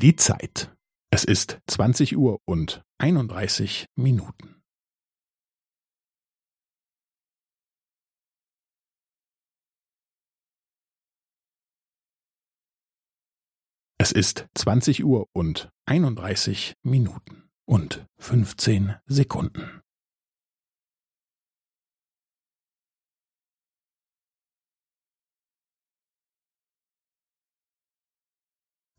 Die Zeit. Es ist 20 Uhr und 31 Minuten. Es ist 20 Uhr und 31 Minuten und 15 Sekunden.